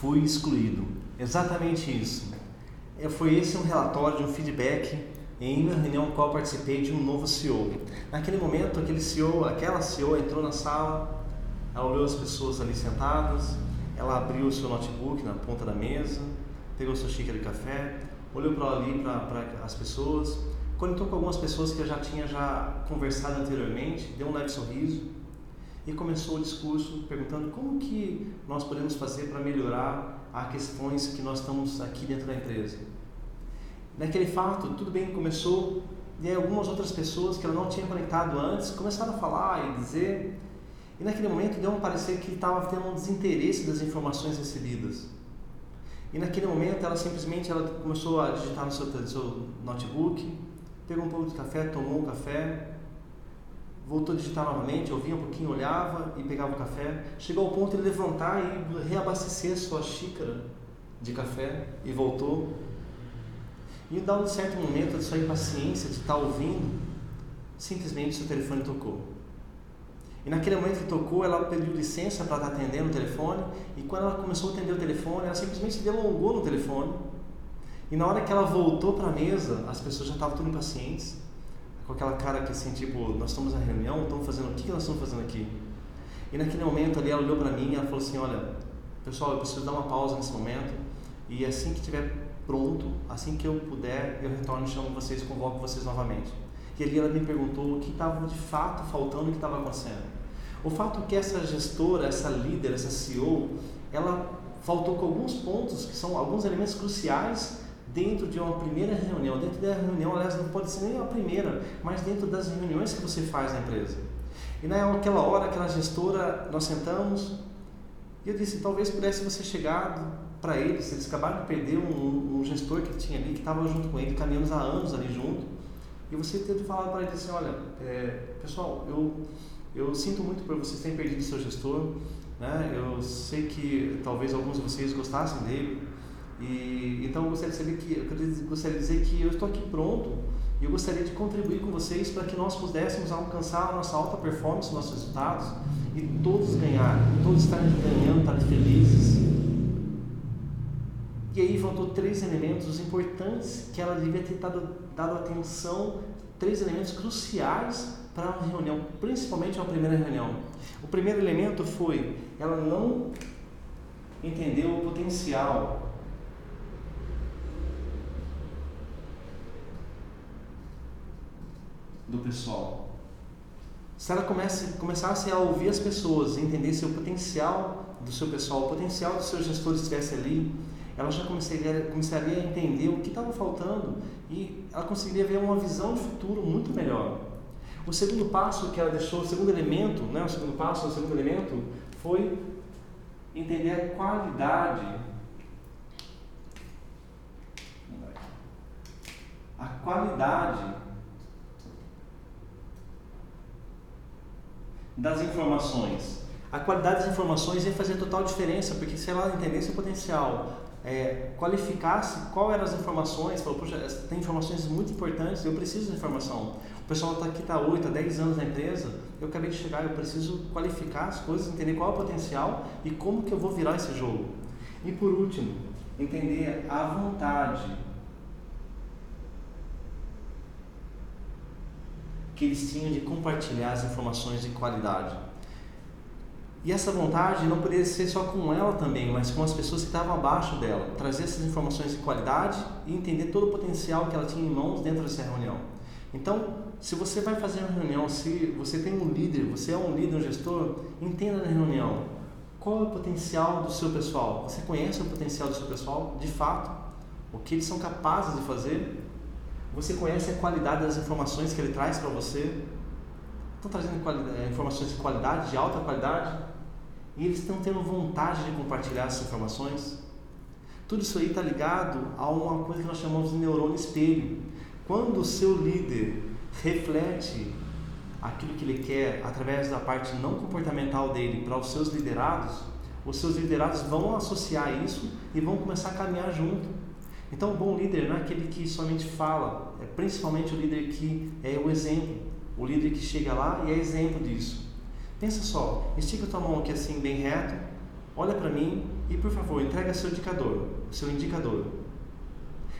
fui excluído. Exatamente isso. É, foi esse um relatório de um feedback em uma reunião no qual participei de um novo CEO. Naquele momento, aquele CEO, aquela CEO entrou na sala, ela olhou as pessoas ali sentadas, ela abriu o seu notebook na ponta da mesa, pegou sua xícara de café, olhou para ali para as pessoas, conectou com algumas pessoas que eu já tinha já conversado anteriormente, deu um leve sorriso e começou o discurso perguntando como que nós podemos fazer para melhorar as questões que nós estamos aqui dentro da empresa. Naquele fato, tudo bem, começou e algumas outras pessoas que ela não tinha conectado antes começaram a falar e dizer e naquele momento deu um parecer que estava tendo um desinteresse das informações recebidas. E naquele momento ela simplesmente ela começou a digitar no seu, no seu notebook, pegou um pouco de café, tomou um café, voltou a digitar novamente, ouvia um pouquinho, olhava e pegava o café. Chegou ao ponto de levantar e reabastecer a sua xícara de café e voltou. E em um certo momento de sua impaciência de estar ouvindo, simplesmente seu telefone tocou. E naquele momento que tocou, ela pediu licença para estar atendendo o telefone. E quando ela começou a atender o telefone, ela simplesmente delongou no telefone. E na hora que ela voltou para a mesa, as pessoas já estavam tudo impacientes com aquela cara que assim, tipo, nós estamos na reunião, estamos fazendo o que nós estamos fazendo aqui? E naquele momento ali ela olhou para mim e ela falou assim, olha, pessoal, eu preciso dar uma pausa nesse momento e assim que estiver pronto, assim que eu puder, eu retorno e chamo vocês, convoco vocês novamente. E ali ela me perguntou o que estava de fato faltando, o que estava acontecendo. O fato é que essa gestora, essa líder, essa CEO, ela faltou com alguns pontos que são alguns elementos cruciais dentro de uma primeira reunião, dentro da reunião, aliás, não pode ser nem a primeira, mas dentro das reuniões que você faz na empresa. E naquela hora, aquela gestora, nós sentamos e eu disse, talvez pudesse você chegar para eles, eles acabaram de perder um, um gestor que tinha ali, que estava junto com ele, caminhamos há anos ali junto, e você ter falado para eles assim, olha, é, pessoal, eu, eu sinto muito por vocês terem perdido seu gestor, né? eu sei que talvez alguns de vocês gostassem dele, e, então eu gostaria de saber que eu gostaria de dizer que eu estou aqui pronto e eu gostaria de contribuir com vocês para que nós pudéssemos alcançar a nossa alta performance, nossos resultados e todos ganharem, todos estarem ganhando, estarem felizes. E aí faltou três elementos importantes que ela devia ter dado, dado atenção, três elementos cruciais para a reunião, principalmente a primeira reunião. O primeiro elemento foi ela não entendeu o potencial do pessoal. Se ela comece, começasse a ouvir as pessoas, entendesse o potencial do seu pessoal, o potencial dos seus gestores estivesse ali, ela já começaria, começaria a entender o que estava faltando e ela conseguiria ver uma visão de futuro muito melhor. O segundo passo que ela deixou, o segundo elemento, né, o segundo passo, o segundo elemento, foi entender a qualidade a qualidade das informações. A qualidade das informações ia fazer total diferença, porque se ela entendesse o potencial, é, qualificasse qual eram as informações, falou, poxa, tem informações muito importantes, eu preciso de informação. O pessoal está aqui, está 8, 10 anos na empresa, eu acabei de chegar, eu preciso qualificar as coisas, entender qual é o potencial e como que eu vou virar esse jogo. E por último, entender a vontade que eles tinham de compartilhar as informações de qualidade. E essa vontade não poderia ser só com ela também, mas com as pessoas que estavam abaixo dela. Trazer essas informações de qualidade e entender todo o potencial que ela tinha em mãos dentro dessa reunião. Então, se você vai fazer uma reunião, se você tem um líder, você é um líder, um gestor, entenda na reunião qual é o potencial do seu pessoal. Você conhece o potencial do seu pessoal de fato? O que eles são capazes de fazer? Você conhece a qualidade das informações que ele traz para você? Estão trazendo eh, informações de qualidade, de alta qualidade? E eles estão tendo vontade de compartilhar essas informações? Tudo isso aí está ligado a uma coisa que nós chamamos de neurônio espelho. Quando o seu líder reflete aquilo que ele quer através da parte não comportamental dele para os seus liderados, os seus liderados vão associar isso e vão começar a caminhar junto. Então, o bom líder não é aquele que somente fala, é principalmente o líder que é o exemplo, o líder que chega lá e é exemplo disso. Pensa só, estica tua mão aqui assim, bem reto, olha para mim E por favor, entrega seu indicador, seu indicador.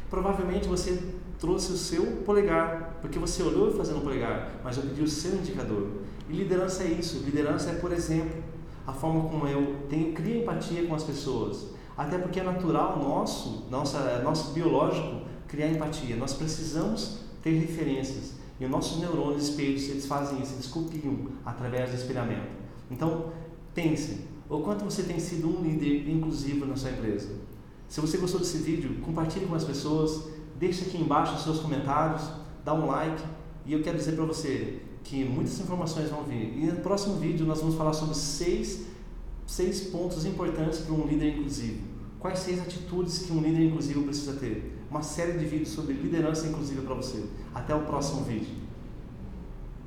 Provavelmente você trouxe o seu polegar, porque você olhou fazendo o polegar, mas eu pedi o seu indicador. E liderança é isso. Liderança é, por exemplo, a forma como eu tenho crio empatia com as pessoas. Até porque é natural nosso, nossa, nosso biológico criar empatia. Nós precisamos ter referências. E os nossos neurônios espelhos, eles fazem isso, eles copiam através do espelhamento. Então, pense, o quanto você tem sido um líder inclusivo na sua empresa. Se você gostou desse vídeo, compartilhe com as pessoas, deixe aqui embaixo os seus comentários, dá um like. E eu quero dizer para você que muitas informações vão vir. E no próximo vídeo nós vamos falar sobre seis, seis pontos importantes para um líder inclusivo. Quais seis atitudes que um líder inclusivo precisa ter? Uma série de vídeos sobre liderança inclusiva para você. Até o próximo vídeo.